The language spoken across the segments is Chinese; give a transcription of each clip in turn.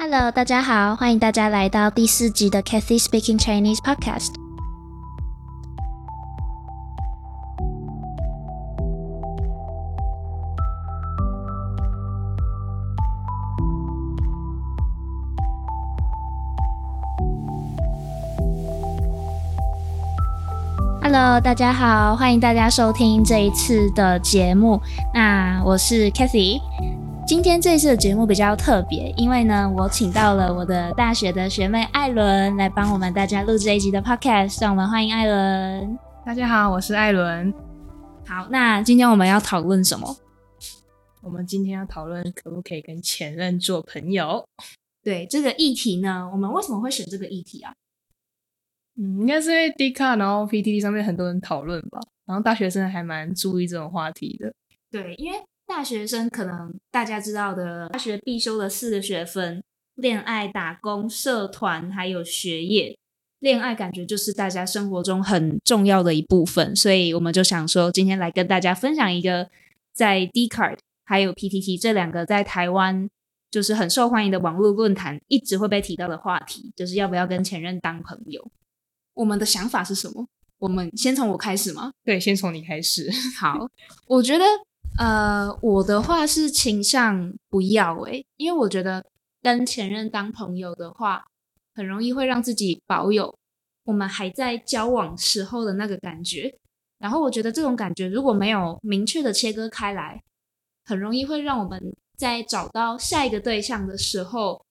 Hello，大家好，欢迎大家来到第四集的 Kathy Speaking Chinese Podcast。Hello，大家好，欢迎大家收听这一次的节目。那我是 Kathy。今天这一次的节目比较特别，因为呢，我请到了我的大学的学妹艾伦来帮我们大家录这一集的 Podcast。让我们欢迎艾伦。大家好，我是艾伦。好，那今天我们要讨论什么？我们今天要讨论可不可以跟前任做朋友。对这个议题呢，我们为什么会选这个议题啊？嗯，应该是因为 D 卡，然后 PTT 上面很多人讨论吧，然后大学生还蛮注意这种话题的。对，因为大学生可能大家知道的，大学必修的四个学分：恋爱、打工、社团，还有学业。恋爱感觉就是大家生活中很重要的一部分，所以我们就想说，今天来跟大家分享一个在 D Card 还有 PTT 这两个在台湾就是很受欢迎的网络论坛一直会被提到的话题，就是要不要跟前任当朋友。我们的想法是什么？我们先从我开始吗？对，先从你开始。好，我觉得，呃，我的话是倾向不要诶，因为我觉得跟前任当朋友的话，很容易会让自己保有我们还在交往时候的那个感觉。然后我觉得这种感觉如果没有明确的切割开来，很容易会让我们在找到下一个对象的时候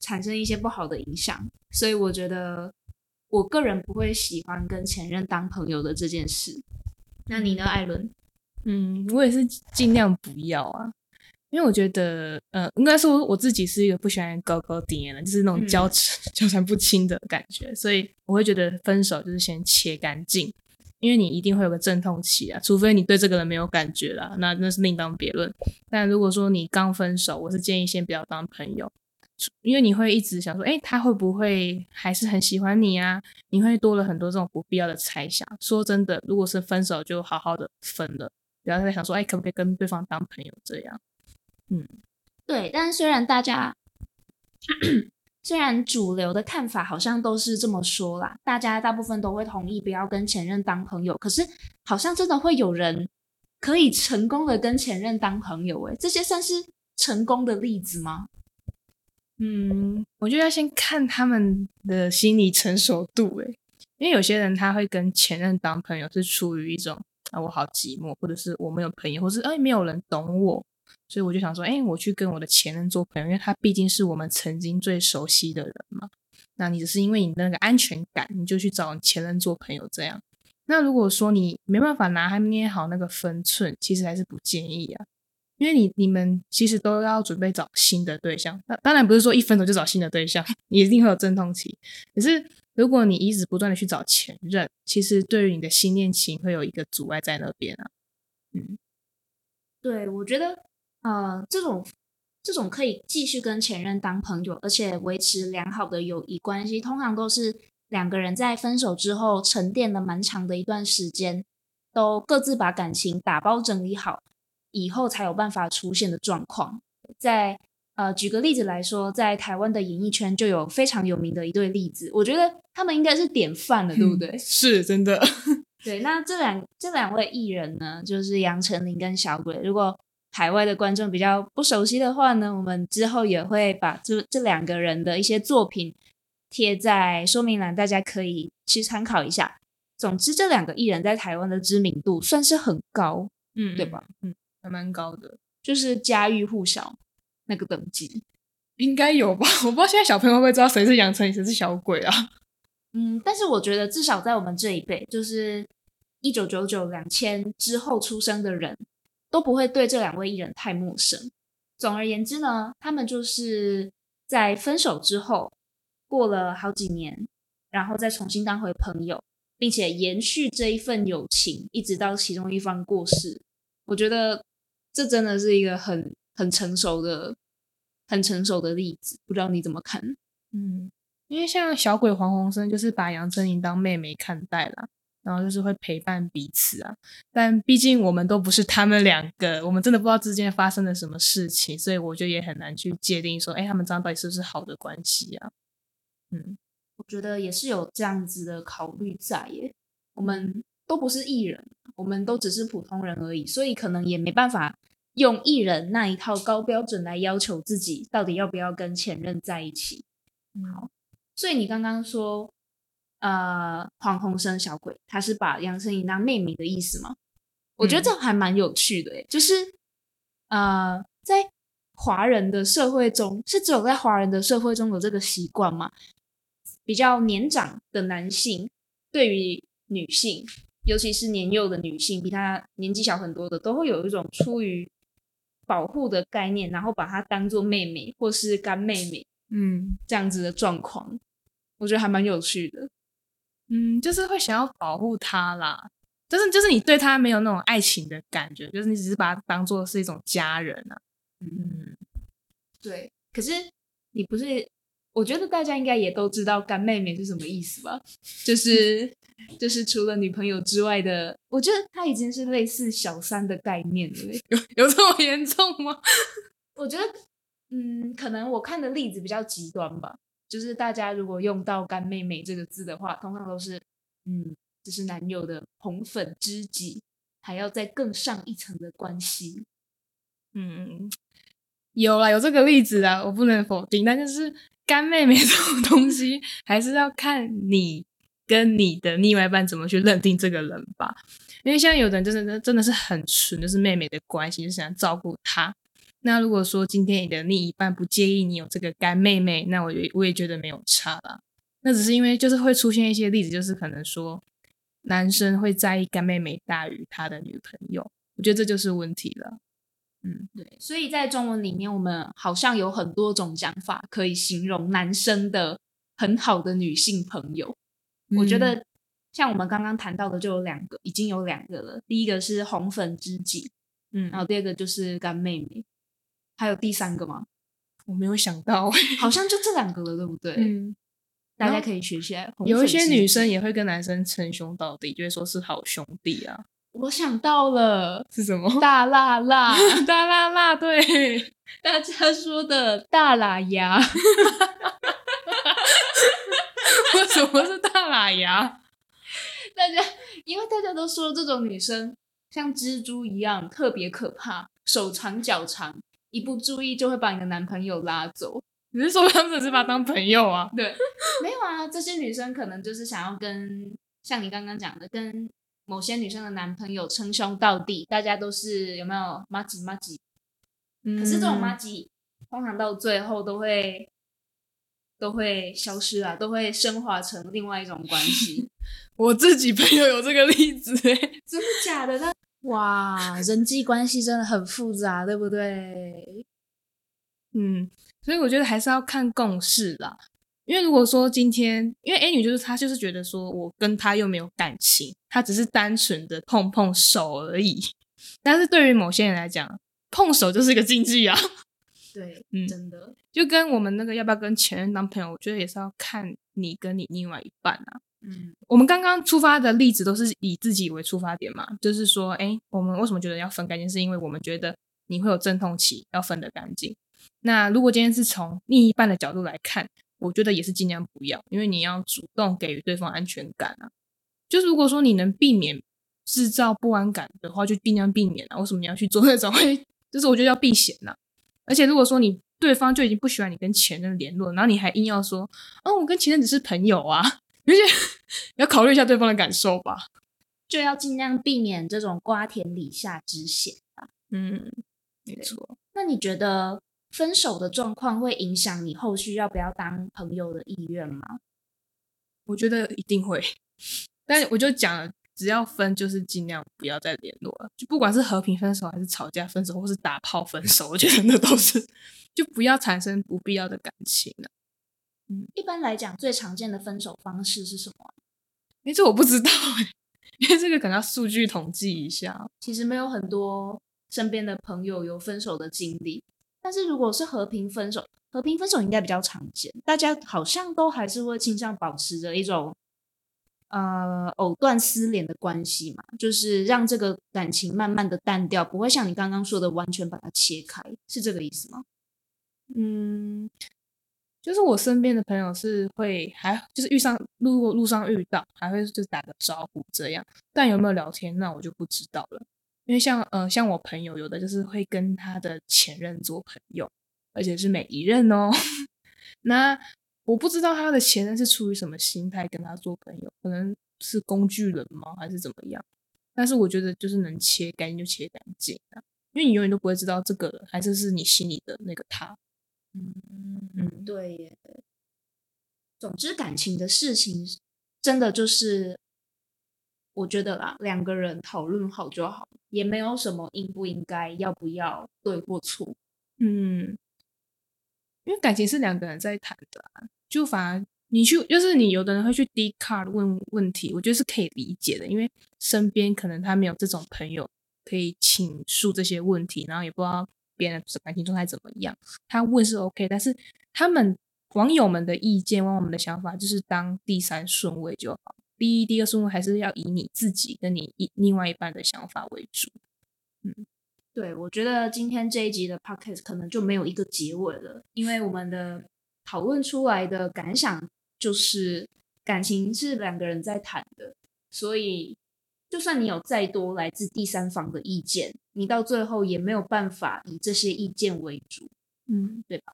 产生一些不好的影响。所以我觉得。我个人不会喜欢跟前任当朋友的这件事。那你呢，艾伦？嗯，我也是尽量不要啊，因为我觉得，呃，应该说我自己是一个不喜欢高高低的，就是那种交纠缠不清的感觉，所以我会觉得分手就是先切干净，因为你一定会有个阵痛期啊，除非你对这个人没有感觉了，那那是另当别论。但如果说你刚分手，我是建议先不要当朋友。因为你会一直想说，哎，他会不会还是很喜欢你啊？你会多了很多这种不必要的猜想。说真的，如果是分手，就好好的分了，不要再想说，哎，可不可以跟对方当朋友这样？嗯，对。但是虽然大家虽然主流的看法好像都是这么说啦，大家大部分都会同意不要跟前任当朋友。可是好像真的会有人可以成功的跟前任当朋友，哎，这些算是成功的例子吗？嗯，我觉得要先看他们的心理成熟度，诶，因为有些人他会跟前任当朋友，是出于一种啊我好寂寞，或者是我没有朋友，或是哎没有人懂我，所以我就想说，哎，我去跟我的前任做朋友，因为他毕竟是我们曾经最熟悉的人嘛。那你只是因为你的那个安全感，你就去找前任做朋友这样。那如果说你没办法拿他捏好那个分寸，其实还是不建议啊。因为你你们其实都要准备找新的对象，那当然不是说一分手就找新的对象，你一定会有阵痛期。可是如果你一直不断的去找前任，其实对于你的新恋情会有一个阻碍在那边啊。嗯，对，我觉得呃，这种这种可以继续跟前任当朋友，而且维持良好的友谊关系，通常都是两个人在分手之后沉淀了蛮长的一段时间，都各自把感情打包整理好。以后才有办法出现的状况，在呃，举个例子来说，在台湾的演艺圈就有非常有名的一对例子，我觉得他们应该是典范了，对不对？是真的。对，那这两这两位艺人呢，就是杨丞琳跟小鬼。如果海外的观众比较不熟悉的话呢，我们之后也会把这这两个人的一些作品贴在说明栏，大家可以去参考一下。总之，这两个艺人在台湾的知名度算是很高，嗯，对吧？嗯。还蛮高的，就是家喻户晓那个等级，应该有吧？我不知道现在小朋友会不会知道谁是杨丞琳，谁是小鬼啊？嗯，但是我觉得至少在我们这一辈，就是一九九九、两千之后出生的人，都不会对这两位艺人太陌生。总而言之呢，他们就是在分手之后，过了好几年，然后再重新当回朋友，并且延续这一份友情，一直到其中一方过世。我觉得。这真的是一个很很成熟的、很成熟的例子，不知道你怎么看？嗯，因为像小鬼黄鸿升就是把杨丞琳当妹妹看待啦，然后就是会陪伴彼此啊。但毕竟我们都不是他们两个，我们真的不知道之间发生了什么事情，所以我觉得也很难去界定说，哎，他们这样到底是不是好的关系啊？嗯，我觉得也是有这样子的考虑在耶。我们都不是艺人，我们都只是普通人而已，所以可能也没办法用艺人那一套高标准来要求自己到底要不要跟前任在一起。好，所以你刚刚说，呃，黄鸿生小鬼他是把杨丞琳当妹妹的意思吗？我觉得这还蛮有趣的，就是呃，在华人的社会中，是只有在华人的社会中有这个习惯吗？比较年长的男性对于女性，尤其是年幼的女性，比他年纪小很多的，都会有一种出于保护的概念，然后把她当做妹妹或是干妹妹，嗯这样子的状况，我觉得还蛮有趣的。嗯，就是会想要保护她啦，就是就是你对她没有那种爱情的感觉，就是你只是把她当做是一种家人啊。嗯，对。可是你不是，我觉得大家应该也都知道干妹妹是什么意思吧？就是就是除了女朋友之外的，我觉得他已经是类似小三的概念了欸。有有这么严重吗？我觉得，嗯，可能我看的例子比较极端吧。就是大家如果用到“干妹妹”这个字的话，通常都是，嗯，就是男友的红粉知己，还要再更上一层的关系。嗯，有啦，有这个例子啊，我不能否定。但就是干妹妹 这种东西，还是要看你跟你的另外一半怎么去认定这个人吧。因为像有的人真的真的是很纯，就是妹妹的关系，就想照顾她。那如果说今天你的另一半不介意你有这个干妹妹，那我也我也觉得没有差啦。那只是因为就是会出现一些例子，就是可能说男生会在意干妹妹大于他的女朋友，我觉得这就是问题了。嗯，对，所以在中文里面，我们好像有很多种讲法可以形容男生的很好的女性朋友。我觉得像我们刚刚谈到的就有两个，已经有两个了。第一个是红粉知己，嗯，然后第二个就是干妹妹。还有第三个吗？我没有想到，好像就这两个了，对不对？嗯，大家可以学起来。有一些女生也会跟男生称兄道弟，就会说是好兄弟啊。我想到了，是什么？大辣辣，大辣辣，对，大家说的大喇牙。为什么是大喇牙？大家因为大家都说这种女生像蜘蛛一样特别可怕，手长脚长。一不注意就会把你的男朋友拉走。你是说他们只是把他当朋友啊？对，没有啊，这些女生可能就是想要跟像你刚刚讲的，跟某些女生的男朋友称兄道弟，大家都是有没有妈吉妈吉？可是这种妈吉通常到最后都会都会消失啊，都会升华成另外一种关系。我自己朋友有这个例子哎，真的假的？那哇，人际关系真的很复杂，对不对？嗯，所以我觉得还是要看共识啦。因为如果说今天，因为 A 女就是她，就是觉得说我跟她又没有感情，她只是单纯的碰碰手而已。但是对于某些人来讲，碰手就是一个禁忌啊。对，嗯，真的，就跟我们那个要不要跟前任当朋友，我觉得也是要看你跟你另外一半啊。嗯，我们刚刚出发的例子都是以自己为出发点嘛，就是说，哎，我们为什么觉得要分干净，是因为我们觉得你会有阵痛期，要分得干净。那如果今天是从另一半的角度来看，我觉得也是尽量不要，因为你要主动给予对方安全感啊。就是如果说你能避免制造不安感的话，就尽量避免啊。为什么你要去做那种？就是我觉得要避嫌呐。而且如果说你对方就已经不喜欢你跟前任联络，然后你还硬要说，哦，我跟前任只是朋友啊。而且 要考虑一下对方的感受吧，就要尽量避免这种瓜田李下之嫌吧。嗯，没错。那你觉得分手的状况会影响你后续要不要当朋友的意愿吗？我觉得一定会。但我就讲了，只要分就是尽量不要再联络了，就不管是和平分手还是吵架分手，或是打炮分手，我觉得那都是就不要产生不必要的感情了。嗯一般来讲，最常见的分手方式是什么？哎，这我不知道哎，因为这个可能要数据统计一下。其实没有很多身边的朋友有分手的经历，但是如果是和平分手，和平分手应该比较常见，大家好像都还是会倾向保持着一种呃藕断丝连的关系嘛，就是让这个感情慢慢的淡掉，不会像你刚刚说的完全把它切开，是这个意思吗？嗯，就是我身边的朋友是会还就是遇上路过路上遇到还会就打个招呼这样，但有没有聊天那我就不知道了。因为像呃像我朋友有的就是会跟他的前任做朋友，而且是每一任哦。那我不知道他的前任是出于什么心态跟他做朋友，可能是工具人吗，还是怎么样？但是我觉得就是能切干净就切干净啊，因为你永远都不会知道这个人还是是你心里的那个他。嗯嗯，对耶。总之，感情的事情真的就是我觉得啦，两个人讨论好就好，也没有什么应不应该、要不要、对或错。嗯。因为感情是两个人在谈的，就反而你去，就是你有的人会去 D card 问问题，我觉得是可以理解的，因为身边可能他没有这种朋友可以倾诉这些问题，然后也不知道别人的感情状态怎么样，他问是 OK，但是他们网友们的意见、网友们的想法就是当第三顺位就好，第一、第二顺位还是要以你自己跟你一另外一半的想法为主，嗯。对，我觉得今天这一集的 podcast 可能就没有一个结尾了，因为我们的讨论出来的感想就是感情是两个人在谈的，所以就算你有再多来自第三方的意见，你到最后也没有办法以这些意见为主，嗯，对吧？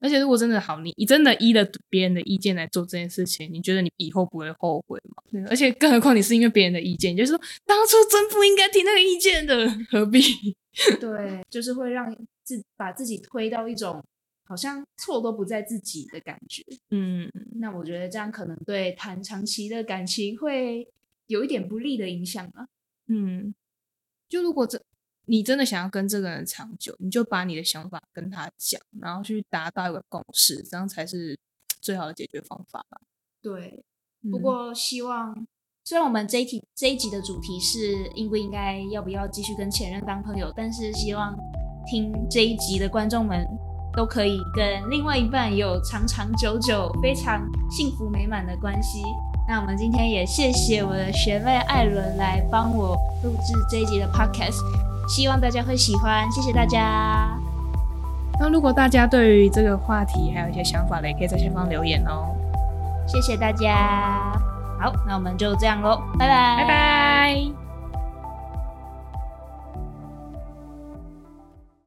而且如果真的好，你你真的依了别人的意见来做这件事情，你觉得你以后不会后悔吗？对，而且更何况你是因为别人的意见，就是说当初真不应该听那个意见的，何必？对，就是会让自把自己推到一种好像错都不在自己的感觉。嗯，那我觉得这样可能对谈长期的感情会有一点不利的影响啊。嗯，就如果这。你真的想要跟这个人长久，你就把你的想法跟他讲，然后去达到一个共识，这样才是最好的解决方法吧。对，不过希望虽然我们这一题这一集的主题是应不应该要不要继续跟前任当朋友，但是希望听这一集的观众们都可以跟另外一半有长长久久、非常幸福美满的关系。那我们今天也谢谢我的学妹艾伦来帮我录制这一集的 podcast。希望大家会喜欢，谢谢大家。那如果大家对于这个话题还有一些想法的，也可以在下方留言哦。谢谢大家。好，那我们就这样喽，拜拜，拜拜。